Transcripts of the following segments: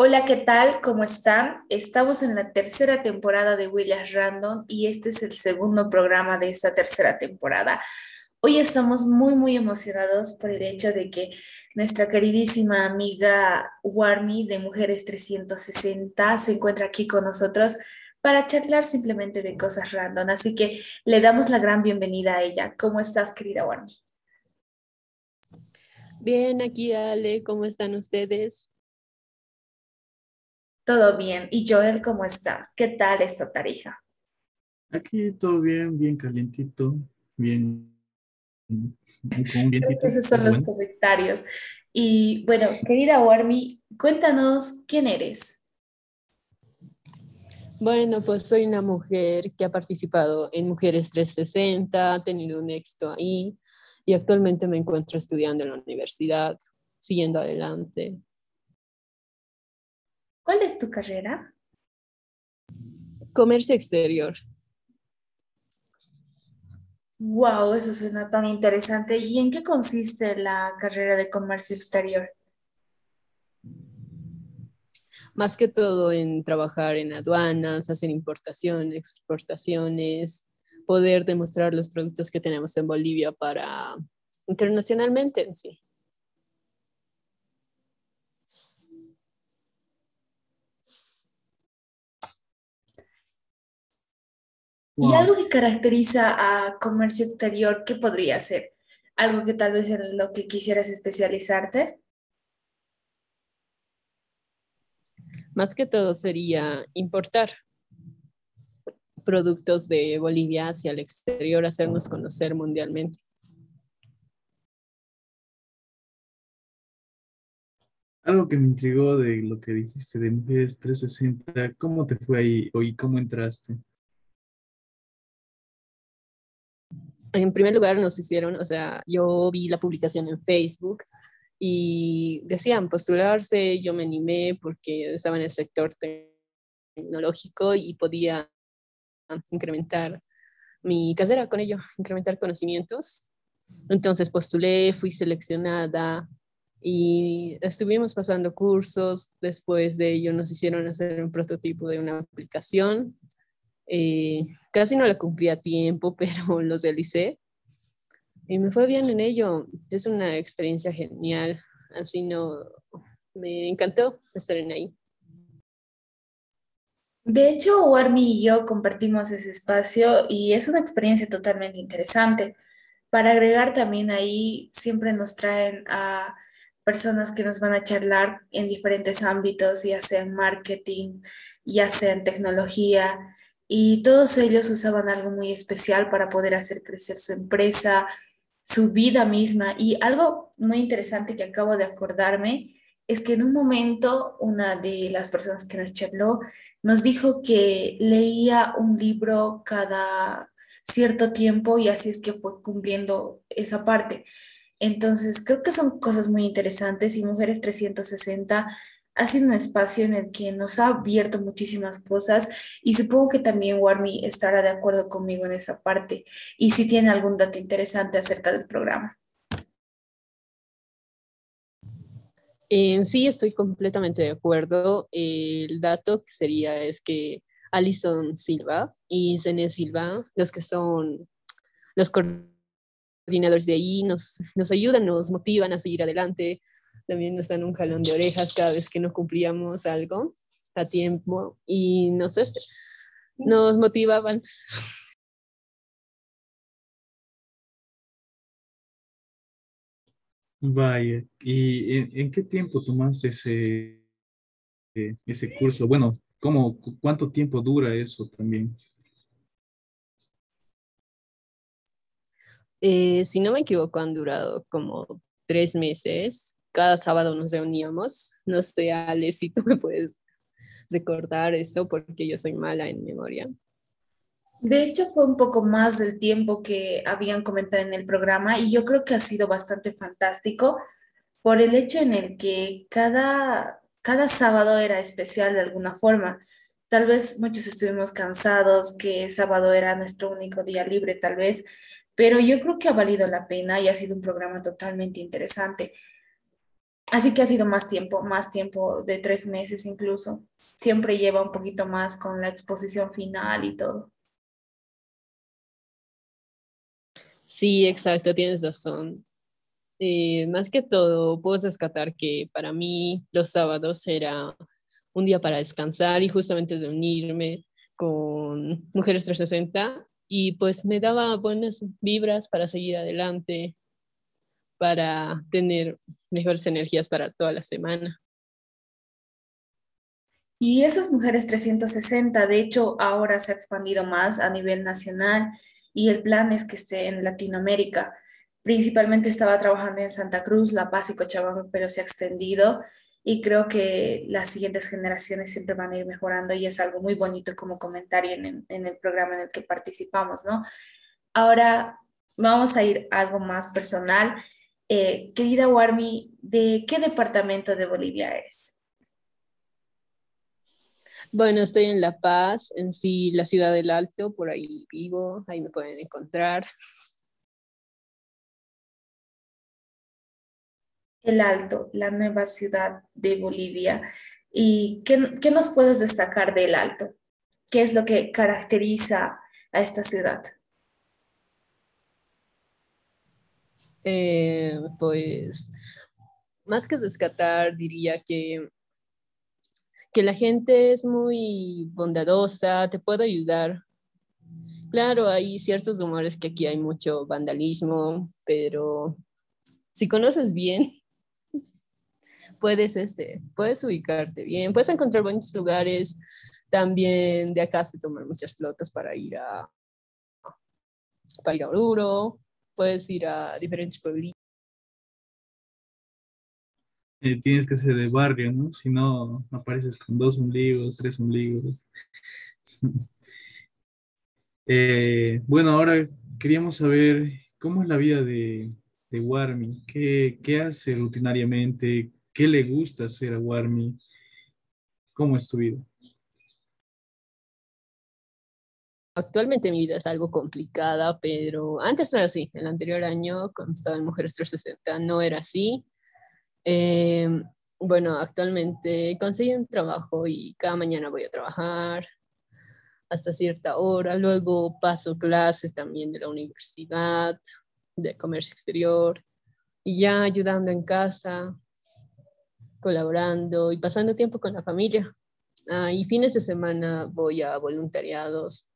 Hola, ¿qué tal? ¿Cómo están? Estamos en la tercera temporada de Williams Random y este es el segundo programa de esta tercera temporada. Hoy estamos muy, muy emocionados por el hecho de que nuestra queridísima amiga Warmi de Mujeres 360 se encuentra aquí con nosotros para charlar simplemente de cosas random. Así que le damos la gran bienvenida a ella. ¿Cómo estás, querida Warmi? Bien, aquí Ale, ¿cómo están ustedes? Todo bien. ¿Y Joel cómo está? ¿Qué tal esta tarija? Aquí todo bien, bien calientito, bien. Con Esos son los comentarios. Y bueno, querida Warmi, cuéntanos quién eres. Bueno, pues soy una mujer que ha participado en Mujeres 360, ha tenido un éxito ahí y actualmente me encuentro estudiando en la universidad, siguiendo adelante. ¿Cuál es tu carrera? Comercio exterior. Wow, eso suena tan interesante. ¿Y en qué consiste la carrera de comercio exterior? Más que todo en trabajar en aduanas, hacer importaciones, exportaciones, poder demostrar los productos que tenemos en Bolivia para internacionalmente en sí. ¿Y algo que caracteriza a comercio exterior, qué podría ser? ¿Algo que tal vez en lo que quisieras especializarte? Más que todo sería importar productos de Bolivia hacia el exterior, hacernos conocer mundialmente. Algo que me intrigó de lo que dijiste de Mujeres 360, ¿cómo te fue ahí y cómo entraste? En primer lugar nos hicieron, o sea, yo vi la publicación en Facebook y decían postularse, yo me animé porque estaba en el sector tecnológico y podía incrementar mi carrera con ello, incrementar conocimientos. Entonces postulé, fui seleccionada y estuvimos pasando cursos. Después de ello nos hicieron hacer un prototipo de una aplicación eh, casi no la cumplí a tiempo, pero los realicé. Y me fue bien en ello. Es una experiencia genial. Así no, me encantó estar en ahí. De hecho, Warmi y yo compartimos ese espacio y es una experiencia totalmente interesante. Para agregar también ahí, siempre nos traen a personas que nos van a charlar en diferentes ámbitos, ya sea en marketing, ya sea en tecnología, y todos ellos usaban algo muy especial para poder hacer crecer su empresa, su vida misma. Y algo muy interesante que acabo de acordarme es que en un momento una de las personas que nos charló nos dijo que leía un libro cada cierto tiempo y así es que fue cumpliendo esa parte. Entonces, creo que son cosas muy interesantes y Mujeres 360 ha sido un espacio en el que nos ha abierto muchísimas cosas y supongo que también Warmi estará de acuerdo conmigo en esa parte y si tiene algún dato interesante acerca del programa. sí, estoy completamente de acuerdo. El dato que sería es que Alison Silva y Zené Silva, los que son los coordinadores de ahí, nos, nos ayudan, nos motivan a seguir adelante, también nos dan un jalón de orejas cada vez que no cumplíamos algo a tiempo y nos, este, nos motivaban. Vaya, ¿y en, qué tiempo tomaste ese, ese curso? Bueno, ¿cómo, ¿cuánto tiempo dura eso también? Eh, si no me equivoco, han durado como tres meses cada sábado nos reuníamos. No sé, Ale, si tú me puedes recordar eso porque yo soy mala en memoria. De hecho, fue un poco más del tiempo que habían comentado en el programa y yo creo que ha sido bastante fantástico por el hecho en el que cada, cada sábado era especial de alguna forma. Tal vez muchos estuvimos cansados, que sábado era nuestro único día libre, tal vez, pero yo creo que ha valido la pena y ha sido un programa totalmente interesante. Así que ha sido más tiempo, más tiempo de tres meses incluso. Siempre lleva un poquito más con la exposición final y todo. Sí, exacto, tienes razón. Eh, más que todo, puedo rescatar que para mí los sábados era un día para descansar y justamente reunirme con Mujeres 360 y pues me daba buenas vibras para seguir adelante, para tener mejores energías para toda la semana. Y esas mujeres 360, de hecho, ahora se ha expandido más a nivel nacional y el plan es que esté en Latinoamérica. Principalmente estaba trabajando en Santa Cruz, La Paz y Cochabamba, pero se ha extendido y creo que las siguientes generaciones siempre van a ir mejorando y es algo muy bonito como comentario en, el programa en el que participamos, ¿no? Ahora vamos a ir algo más personal. Eh, querida Warmi, ¿de qué departamento de Bolivia eres? Bueno, estoy en La Paz, en sí, la ciudad del Alto, por ahí vivo, ahí me pueden encontrar. El Alto, la nueva ciudad de Bolivia. ¿Y qué, qué nos puedes destacar del Alto? ¿Qué es lo que caracteriza a esta ciudad? Eh, pues más que rescatar, diría que, que la gente es muy bondadosa, te puede ayudar. Claro, hay ciertos rumores que aquí hay mucho vandalismo, pero si conoces bien, puedes, este, puedes ubicarte bien, puedes encontrar buenos lugares. También de acá se toman muchas flotas para ir a, para ir a Oruro, puedes ir a diferentes pueblitos. Eh, tienes que ser de barrio, ¿no? Si no, apareces con dos ombligos, tres ombligos. Eh, bueno, ahora queríamos saber cómo es la vida de, de Warmi, ¿Qué, qué hace rutinariamente, qué le gusta hacer a Warmi, cómo es tu vida. Actualmente mi vida es algo complicada, pero antes no era así. El anterior año, cuando estaba en Mujeres 360, no era así. Em, bueno, actualmente conseguí un trabajo y cada mañana voy a trabajar hasta cierta hora. Luego paso clases también de la universidad, de comercio exterior, y ya ayudando en casa, colaborando y pasando tiempo con la familia. Ah, y fines de semana voy a voluntariados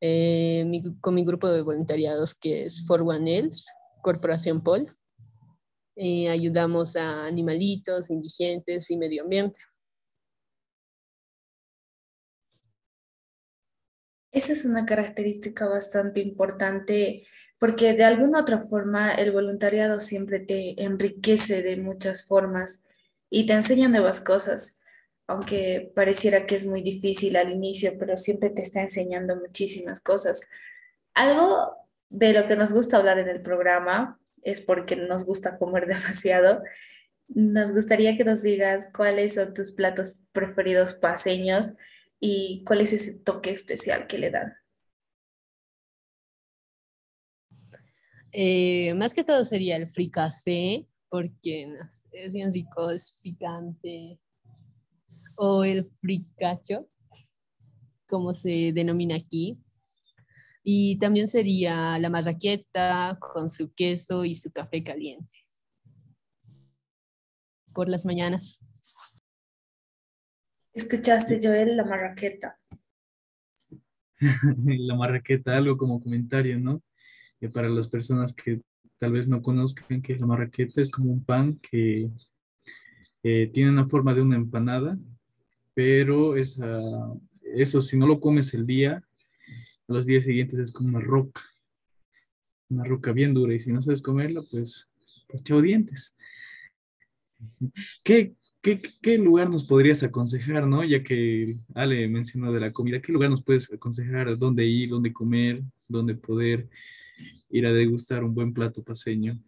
eh, con mi grupo de voluntariados que es For One Else, Corporación Pol. Eh, ayudamos a animalitos, indigentes y medio ambiente. Esa es una característica bastante importante porque de alguna otra forma el voluntariado siempre te enriquece de muchas formas y te enseña nuevas cosas aunque pareciera que es muy difícil al inicio, pero siempre te está enseñando muchísimas cosas. Algo de lo que nos gusta hablar en el programa es porque nos gusta comer demasiado. Nos gustaría que nos digas cuáles son tus platos preferidos paseños y cuál es ese toque especial que le dan. Eh, más que todo sería el fricasé, porque es bien rico, es picante, o el fricacho, como se denomina aquí. Y también sería la marraqueta con su queso y su café caliente. Por las mañanas. ¿Escuchaste, Joel, la marraqueta? la marraqueta, algo como comentario, ¿no? Para las personas que tal vez no conozcan que la marraqueta es como un pan que eh, tiene una forma de una empanada pero eso si no lo comes el día, los días siguientes es como una roca, una roca bien dura y si no sabes comerla, pues, pues chao dientes. ¿Qué, qué, qué lugar nos podrías aconsejar, no? Ya que Ale mencionó de la comida, ¿qué lugar nos puedes aconsejar? ¿Dónde ir? ¿Dónde comer? ¿Dónde poder ir a degustar un buen plato paseño?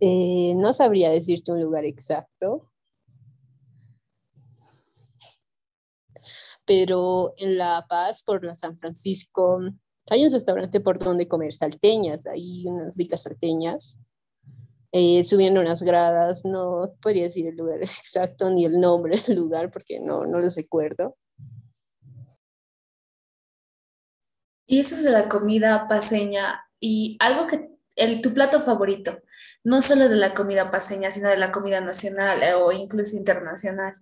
Eh, no sabría decirte un lugar exacto, pero en La Paz, por la San Francisco, Hay un restaurante por donde comer salteñas, hay unas ricas salteñas. Eh, subiendo unas gradas, no podría decir el lugar exacto ni el nombre del lugar porque no, no los recuerdo. Y eso es de la comida paseña y algo que, el, tu plato favorito, no solo de la comida paseña, sino de la comida nacional eh, o incluso internacional.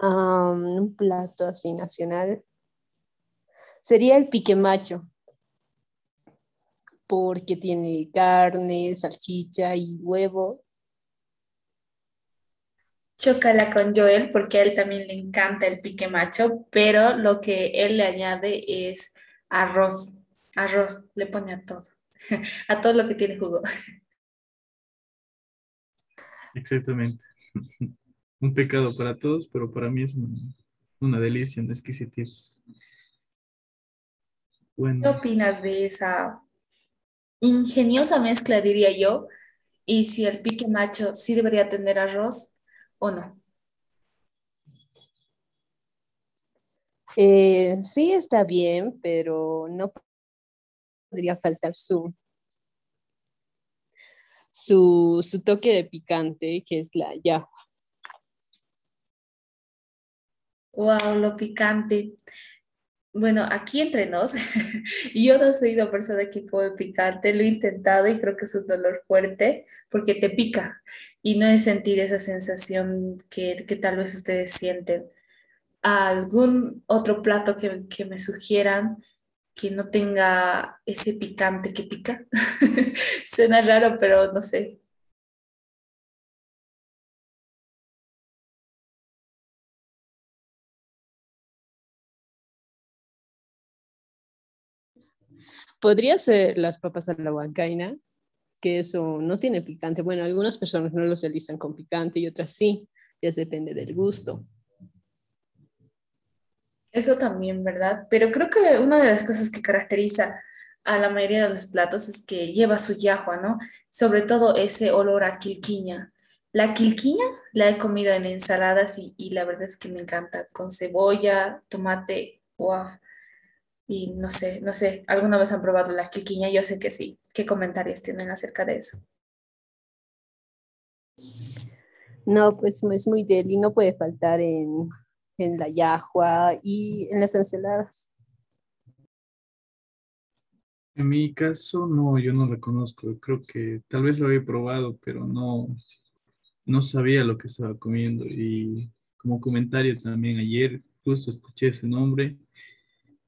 un plato así nacional sería el pique macho, porque tiene carne, salchicha y huevo. Chocala con Joel porque a él también le encanta el pique macho, pero lo que él le añade es arroz. Arroz, le pone a todo, a todo lo que tiene jugo. Exactamente. un pecado para todos, pero para mí es una, delicia, una exquisitez. ¿Qué opinas de esa ingeniosa mezcla, diría yo? Y si el pique macho sí debería tener arroz o no. Eh, sí está bien, pero no podría faltar su, su, su toque de picante, que es la yahua. Wow, lo picante. Bueno, aquí entre nos, yo no soy una persona que come picante, lo he intentado y creo que es un dolor fuerte porque te pica y no es sentir esa sensación que, tal vez ustedes sienten. ¿Algún otro plato que, que me sugieran que no tenga ese picante que pica? Suena raro, pero no sé. Podría ser las papas a la huancaina, que eso no tiene picante. Bueno, algunas personas no los realizan con picante y otras sí, ya depende del gusto. Eso también, ¿verdad? Pero creo que una de las cosas que caracteriza a la mayoría de los platos es que lleva su yahua, ¿no? Sobre todo ese olor a quilquiña. La quilquiña la he comido en ensaladas y, y la verdad es que me encanta, con cebolla, tomate, wow. Y no sé, no sé, ¿alguna vez han probado la quiquiña? Yo sé que sí. ¿Qué comentarios tienen acerca de eso? No, pues es muy deli, no puede faltar en, en la yahua y en las ensaladas. En mi caso, no, yo no lo conozco. Creo que tal vez lo había probado, pero no, no sabía lo que estaba comiendo. Y como comentario también ayer, justo escuché ese nombre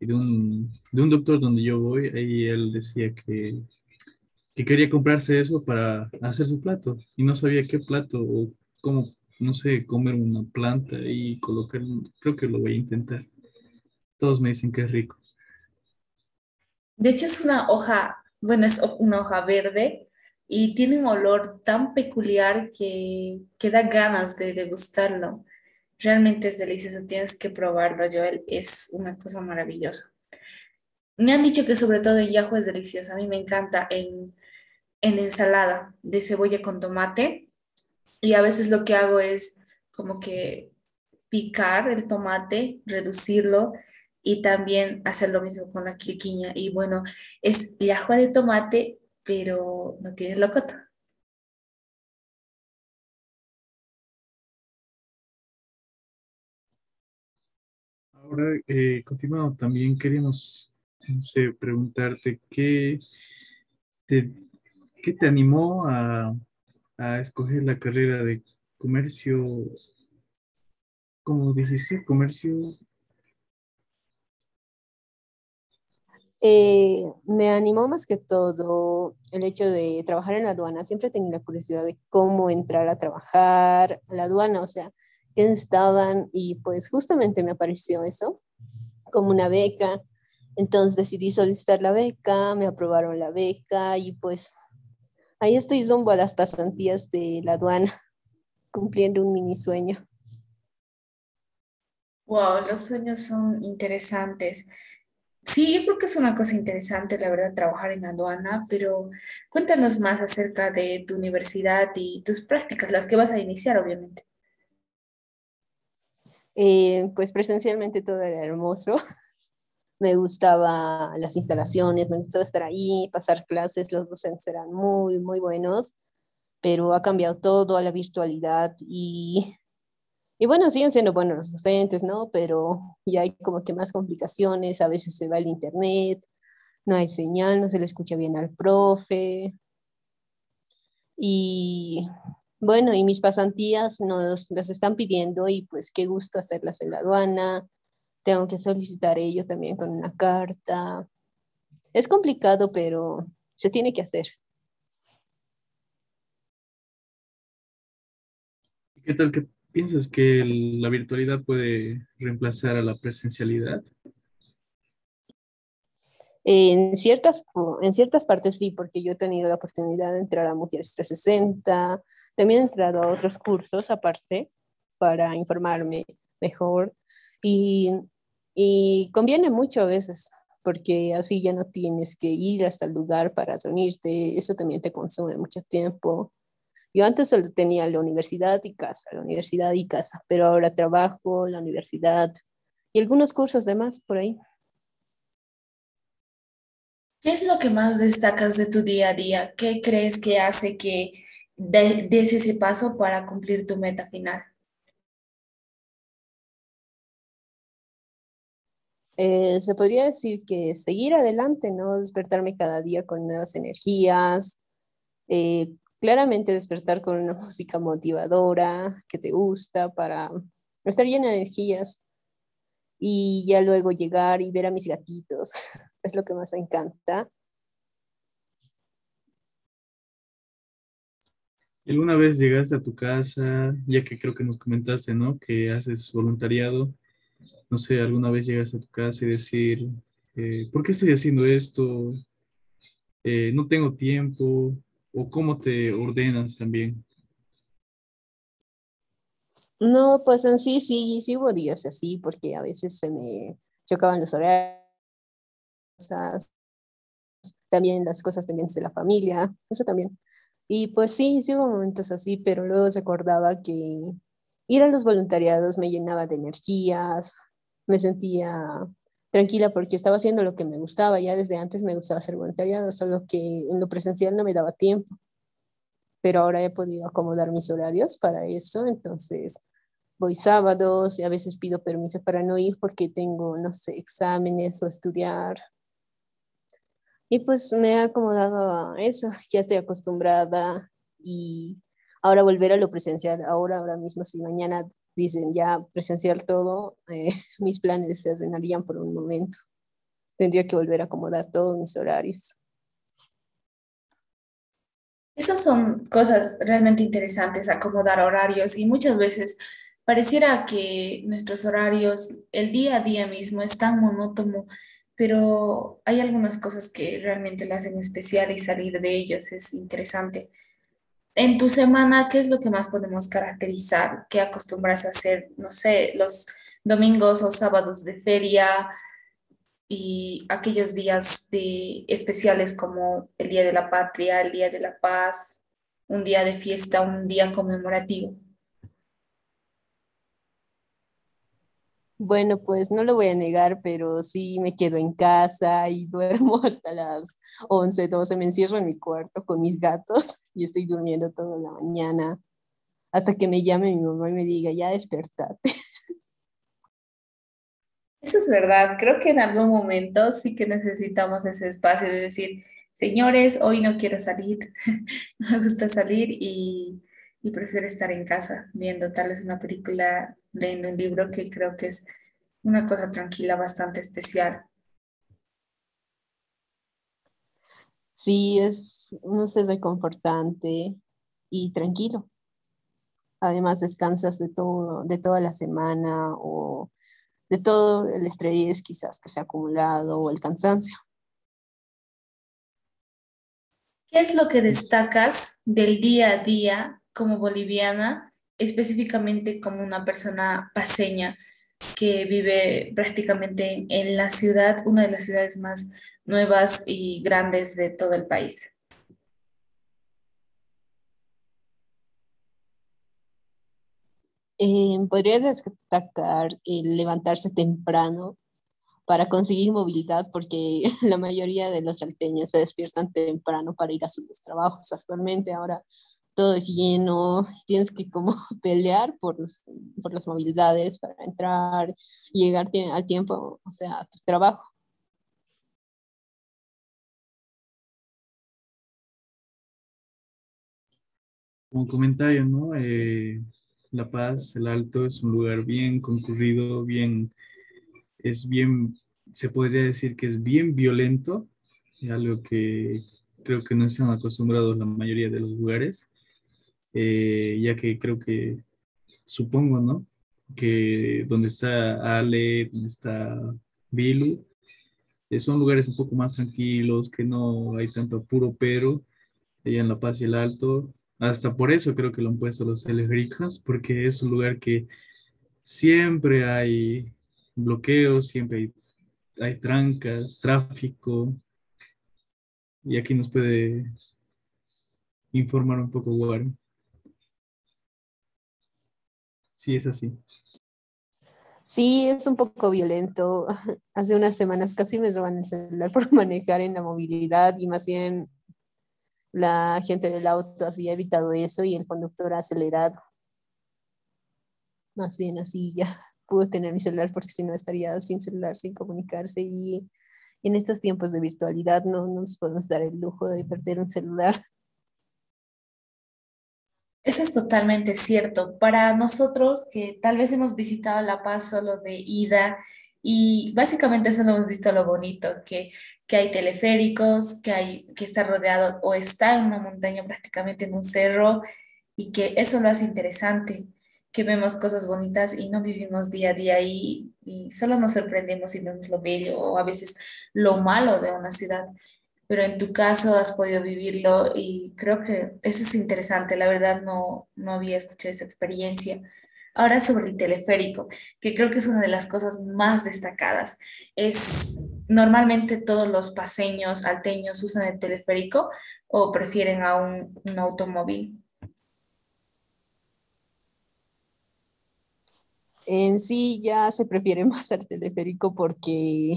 y de un, de un doctor donde yo voy, ahí él decía que, que quería comprarse eso para hacer su plato y no sabía qué plato o cómo, no sé, comer una planta y colocar, creo que lo voy a intentar. Todos me dicen que es rico. De hecho es una hoja, bueno, es una hoja verde y tiene un olor tan peculiar que, que da ganas de degustarlo. Realmente es delicioso, tienes que probarlo, Joel, es una cosa maravillosa. Me han dicho que sobre todo en Yahoo es deliciosa, a mí me encanta en, en ensalada de cebolla con tomate y a veces lo que hago es como que picar el tomate, reducirlo y también hacer lo mismo con la quiquiña. Y bueno, es yahua de tomate, pero no tiene locoto. Ahora, eh, también queríamos preguntarte qué te, qué te animó a, escoger la carrera de comercio, como dijiste, comercio. Eh, me animó más que todo el hecho de trabajar en la aduana. Siempre tenía la curiosidad de cómo entrar a trabajar a la aduana, o sea, que estaban y pues justamente me apareció eso como una beca. Entonces decidí solicitar la beca, me aprobaron la beca y pues ahí estoy zumbo a las pasantías de la aduana, cumpliendo un mini sueño. Wow, los sueños son interesantes. Sí, yo creo que es una cosa interesante, la verdad, trabajar en aduana, pero cuéntanos más acerca de tu universidad y tus prácticas, las que vas a iniciar, obviamente. Eh, pues presencialmente todo era hermoso. Me gustaba las instalaciones, me gustaba estar ahí, pasar clases, los docentes eran muy, muy buenos, pero ha cambiado todo a la virtualidad y y bueno, siguen siendo buenos los docentes, ¿no? Pero ya hay como que más complicaciones, a veces se va el internet, no hay señal, no se le escucha bien al profe. Y bueno, y mis pasantías nos las están pidiendo y pues qué gusto hacerlas en la aduana. Tengo que solicitar ello también con una carta. Es complicado, pero se tiene que hacer. ¿Qué tal que ¿Piensas que la virtualidad puede reemplazar a la presencialidad? En ciertas, en ciertas partes sí, porque yo he tenido la oportunidad de entrar a Mujeres 360, también he entrado a otros cursos aparte para informarme mejor y, y conviene mucho a veces, porque así ya no tienes que ir hasta el lugar para reunirte, eso también te consume mucho tiempo. Yo antes solo tenía la universidad y casa, la universidad y casa, pero ahora trabajo, la universidad y algunos cursos de más por ahí. ¿Qué es lo que más destacas de tu día a día? ¿Qué crees que hace que des ese paso para cumplir tu meta final? Eh, se podría decir que seguir adelante, ¿no? Despertarme cada día con nuevas energías, eh, claramente despertar con una música motivadora que te gusta para estar llena de energías y ya luego llegar y ver a mis gatitos. Es lo que más me encanta. ¿Alguna vez llegaste a tu casa, ya que creo que nos comentaste, ¿no? Que haces voluntariado. No sé, ¿alguna vez llegas a tu casa y decir, eh, ¿por qué estoy haciendo esto? Eh, no tengo tiempo, o cómo te ordenas también? No, pues en sí, sí, sí hubo días así, porque a veces se me chocaban los horarios, también las cosas pendientes de la familia, eso también. Y pues sí, sí hubo momentos así, pero luego recordaba que ir a los voluntariados me llenaba de energías, me sentía tranquila porque estaba haciendo lo que me gustaba. Ya desde antes me gustaba hacer voluntariado, solo que en lo presencial no me daba tiempo. Pero ahora he podido acomodar mis horarios para eso, entonces voy sábados y a veces pido permiso para no ir porque tengo, no sé, exámenes o estudiar. Y pues me he acomodado a eso, ya estoy acostumbrada y ahora volver a lo presencial, ahora, ahora mismo, si mañana dicen ya presencial todo, eh, mis planes se arruinarían por un momento. Tendría que volver a acomodar todos mis horarios. Esas son cosas realmente interesantes, acomodar horarios y muchas veces pareciera que nuestros horarios, el día a día mismo es tan monótono, pero hay algunas cosas que realmente lo hacen especial y salir de ellos es interesante. En tu semana, ¿qué es lo que más podemos caracterizar? ¿Qué acostumbras a hacer, no sé, los domingos o sábados de feria y aquellos días de, especiales como el Día de la Patria, el Día de la Paz, un día de fiesta, un día conmemorativo? Bueno, pues no lo voy a negar, pero sí me quedo en casa y duermo hasta las 11, 12. Me encierro en mi cuarto con mis gatos y estoy durmiendo toda la mañana hasta que me llame mi mamá y me diga, ya despertate. Eso es verdad. Creo que en algún momento sí que necesitamos ese espacio de decir, señores, hoy no quiero salir, no me gusta salir y y prefiero estar en casa viendo tal vez una película, leyendo un libro que creo que es una cosa tranquila, bastante especial. Sí, es, no sé, reconfortante y tranquilo. Además descansas de todo, de toda la semana o de todo el estrés quizás que se ha acumulado o el cansancio. ¿Qué es lo que destacas del día a día como boliviana, específicamente como una persona paseña, que vive prácticamente en la ciudad, una de las ciudades más nuevas y grandes de todo el país. Eh, ¿Podrías destacar el levantarse temprano para conseguir movilidad? Porque la mayoría de los salteños se despiertan temprano para ir a sus trabajos actualmente. Ahora todo es lleno, tienes que como pelear por, por las movilidades para entrar llegar al tiempo, o sea, a tu trabajo. Como comentario, ¿no? Eh, la Paz, el Alto, es un lugar bien concurrido, bien, es bien, se podría decir que es bien violento, algo que creo que no están acostumbrados la mayoría de los lugares, eh, ya que creo que, supongo, ¿no? Que donde está Ale, donde está Bilu, eh, son lugares un poco más tranquilos, que no hay tanto apuro, pero allá en La Paz y el Alto hasta por eso creo que lo han puesto los teleféricos, porque es un lugar que siempre hay bloqueos, siempre hay, trancas, tráfico. Y aquí nos puede informar un poco, Warren. Sí, es así. Sí, es un poco violento. Hace unas semanas casi me roban el celular por manejar en la movilidad y más bien la gente del auto así ha evitado eso y el conductor ha acelerado. Más bien así ya pude tener mi celular porque si no estaría sin celular, sin comunicarse y en estos tiempos de virtualidad no, nos podemos dar el lujo de perder un celular. Eso es totalmente cierto. Para nosotros que tal vez hemos visitado La Paz solo de ida y básicamente solo hemos visto lo bonito, que que hay teleféricos, que, hay, que está rodeado o está en una montaña prácticamente en un cerro y que eso lo hace interesante, que vemos cosas bonitas y no vivimos día a día ahí y solo nos sorprendemos y vemos lo bello o a veces lo malo de una ciudad. Pero en tu caso has podido vivirlo y creo que eso es interesante. La verdad no, no había escuchado esa experiencia. Ahora sobre el teleférico, que creo que es una de las cosas más destacadas. Es normalmente todos los paseños alteños usan el teleférico o prefieren a un, automóvil. En sí ya se prefiere más al teleférico porque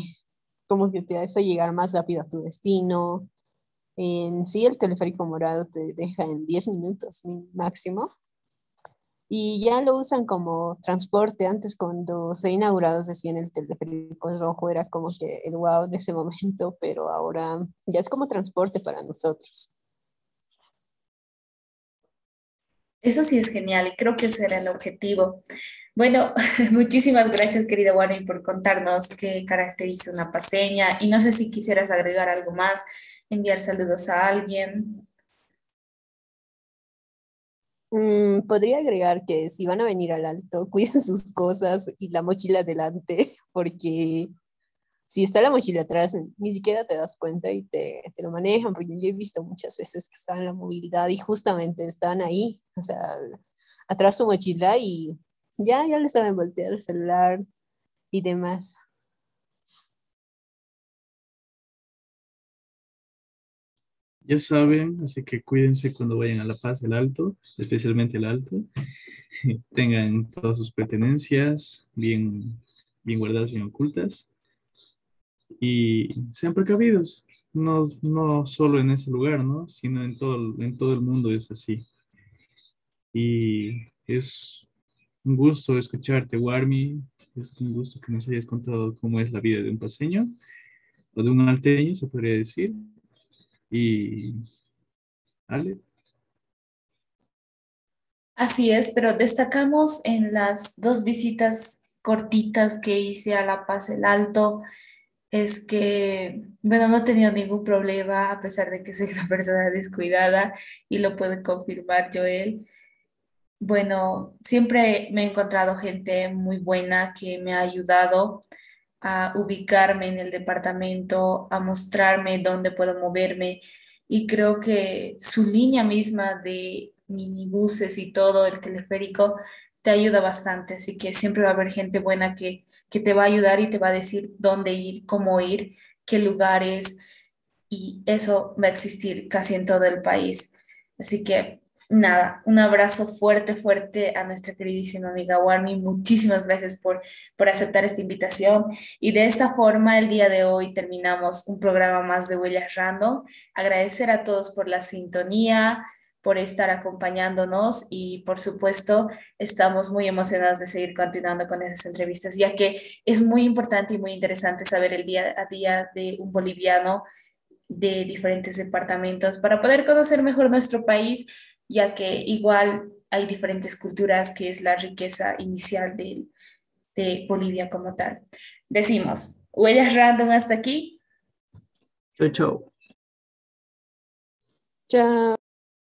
como que te hace llegar más rápido a tu destino. En sí el teleférico morado te deja en 10 minutos máximo y ya lo usan como transporte. Antes cuando se inaugurado decían el teleférico rojo era como que el wow de ese momento, pero ahora ya es como transporte para nosotros. Eso sí es genial y creo que ese era el objetivo. Bueno, muchísimas gracias, querida Warren, por contarnos qué caracteriza una paseña. Y no sé si quisieras agregar algo más, enviar saludos a alguien. Mm, podría agregar que si van a venir al alto, cuiden sus cosas y la mochila adelante, porque si está la mochila atrás, ni siquiera te das cuenta y te, te, lo manejan, porque yo he visto muchas veces que están en la movilidad y justamente están ahí, o sea, atrás su mochila y ya, ya les saben voltear el celular y demás. Ya saben, así que cuídense cuando vayan a La Paz, el Alto, especialmente el Alto. Tengan todas sus pertenencias bien, bien guardadas, bien ocultas. Y sean precavidos, no, no solo en ese lugar, ¿no? sino en todo, en todo el mundo es así. Y es un gusto escucharte, Warmi. Es un gusto que nos hayas contado cómo es la vida de un paseño o de un alteño, se podría decir. Y Ale. Así es, pero destacamos en las dos visitas cortitas que hice a La Paz el Alto, es que, bueno, no he tenido ningún problema a pesar de que soy una persona descuidada y lo puede confirmar Joel. Bueno, siempre me he encontrado gente muy buena que me ha ayudado a ubicarme en el departamento, a mostrarme dónde puedo moverme. Y creo que su línea misma de minibuses y todo el teleférico te ayuda bastante, así que siempre va a haber gente buena que, que te va a ayudar y te va a decir dónde ir, cómo ir, qué lugares, y eso va a existir casi en todo el país. Así que nada, un abrazo fuerte, fuerte a nuestra queridísima amiga Warmi. Muchísimas gracias por, por aceptar esta invitación. Y de esta forma, el día de hoy terminamos un programa más de Huellas Random. Agradecer a todos por la sintonía, por estar acompañándonos y por supuesto estamos muy emocionados de seguir continuando con esas entrevistas, ya que es muy importante y muy interesante saber el día a día de un boliviano de diferentes departamentos para poder conocer mejor nuestro país ya que igual hay diferentes culturas, que es la riqueza inicial de, de Bolivia como tal. Decimos, huellas random hasta aquí. Chau, chau. Chao.